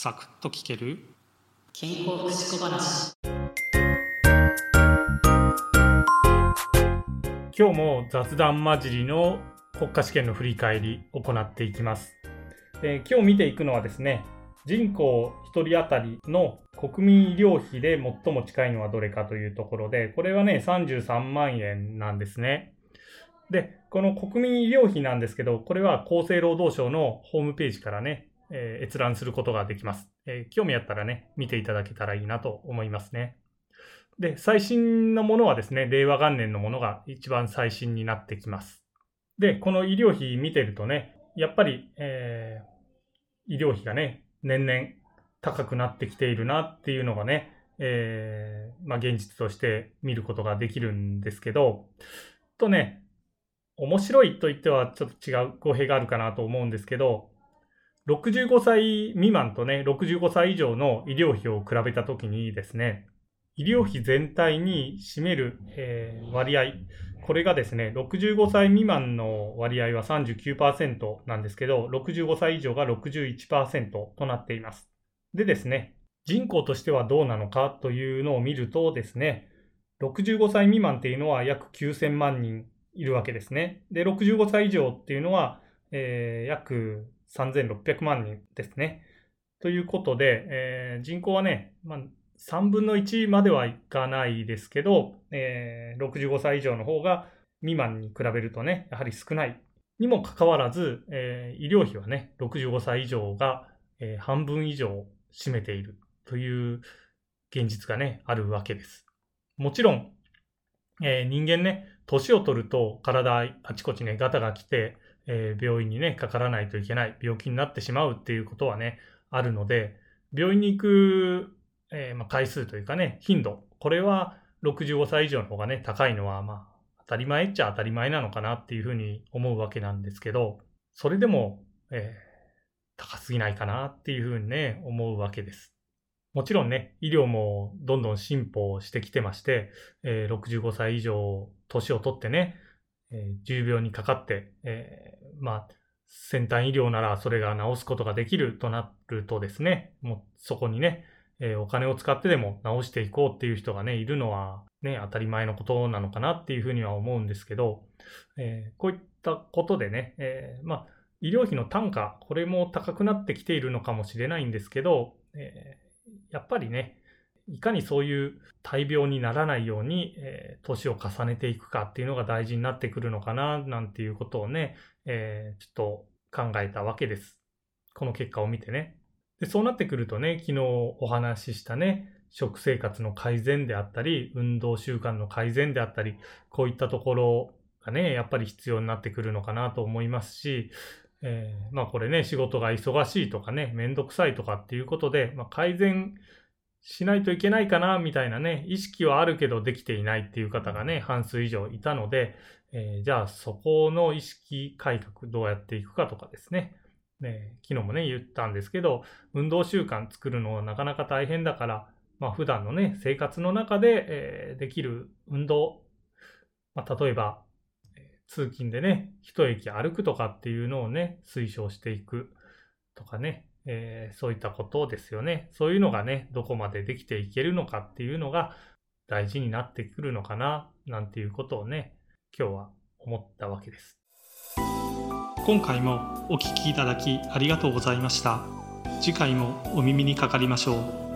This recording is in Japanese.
サクッと聞ける？健康福祉小話。今日も雑談混じりの国家試験の振り返り行っていきます、えー今日見ていくのはですね人口1人当たりの国民医療費で最も近いのはどれかというところでこれはね33万円なんですね。でこの国民医療費なんですけどこれは厚生労働省のホームページからね、えー閲覧することができます、えー興味あったらね見ていただけたらいいなと思いますねで、最新のものはですね、令和元年のものが一番最新になってきます。で、この医療費見てるとね、やっぱり、えー医療費がね、年々高くなってきているなっていうのがね、えーまあ、現実として見ることができるんですけど、とね、面白いと言ってはちょっと違う語弊があるかなと思うんですけど、65歳未満とね、65歳以上の医療費を比べたときにですね、医療費全体に占める、えー割合、これがですね、65歳未満の割合は39%なんですけど、65歳以上が61%となっています。でですね、人口としてはどうなのかというのを見るとですね、65歳未満っていうのは約9000万人いるわけですね。で、65歳以上っていうのは、えー約3600万人ですね。ということで、えー人口はね、まあ、3分の1まではいかないですけど、えー65歳以上の方が未満に比べるとね、やはり少ない。にもかかわらず、えー医療費はね、65歳以上が、えー半分以上を占めているという現実がね、あるわけです。もちろん、えー人間ね、年を取ると体あちこちね、ガタが来て、えー病院にね、かからないといけない、病気になってしまうっていうことはね、あるので、病院に行く、えーまあ、回数というかね、頻度、これは65歳以上の方がね、高いのは、まあ、当たり前っちゃ当たり前なのかなっていうふうに思うわけなんですけど、それでも、えー高すぎないかなっていうふうにね、思うわけです。もちろんね、医療もどんどん進歩してきてまして、えー65歳以上、年を取ってね、えー重病にかかって、えまあ、先端医療ならそれが治すことができるとなるとですね、もうそこにね、えーお金を使ってでも治していこうっていう人がね、いるのはね、当たり前のことなのかなっていうふうには思うんですけど、えーこういったことでね、えーまあ、医療費の単価、これも高くなってきているのかもしれないんですけど、えーやっぱりね、いかにそういう大病にならないように、えー年を重ねていくかっていうのが大事になってくるのかな、なんていうことをね、えーちょっと考えたわけです。この結果を見てね。で、そうなってくるとね、昨日お話ししたね、食生活の改善であったり、運動習慣の改善であったり、こういったところがね、やっぱり必要になってくるのかなと思いますし、えーまあこれね、仕事が忙しいとかね、めんどくさいとかっていうことで、まあ、改善しないといけないかな、みたいなね、意識はあるけどできていないっていう方がね、半数以上いたので、えーじゃあそこの意識改革どうやっていくかとかですね、ね昨日もね、言ったんですけど、運動習慣作るのはなかなか大変だから、まあ普段のね、生活の中で、えーできる運動、まあ、例えば、通勤でね、一駅歩くとかっていうのをね、推奨していく。とかね、えーそういったことですよね。そういうのがね、どこまでできていけるのかっていうのが大事になってくるのかな、なんていうことをね、今日は思ったわけです。今回もお聞きいただきありがとうございました。次回もお耳にかかりましょう。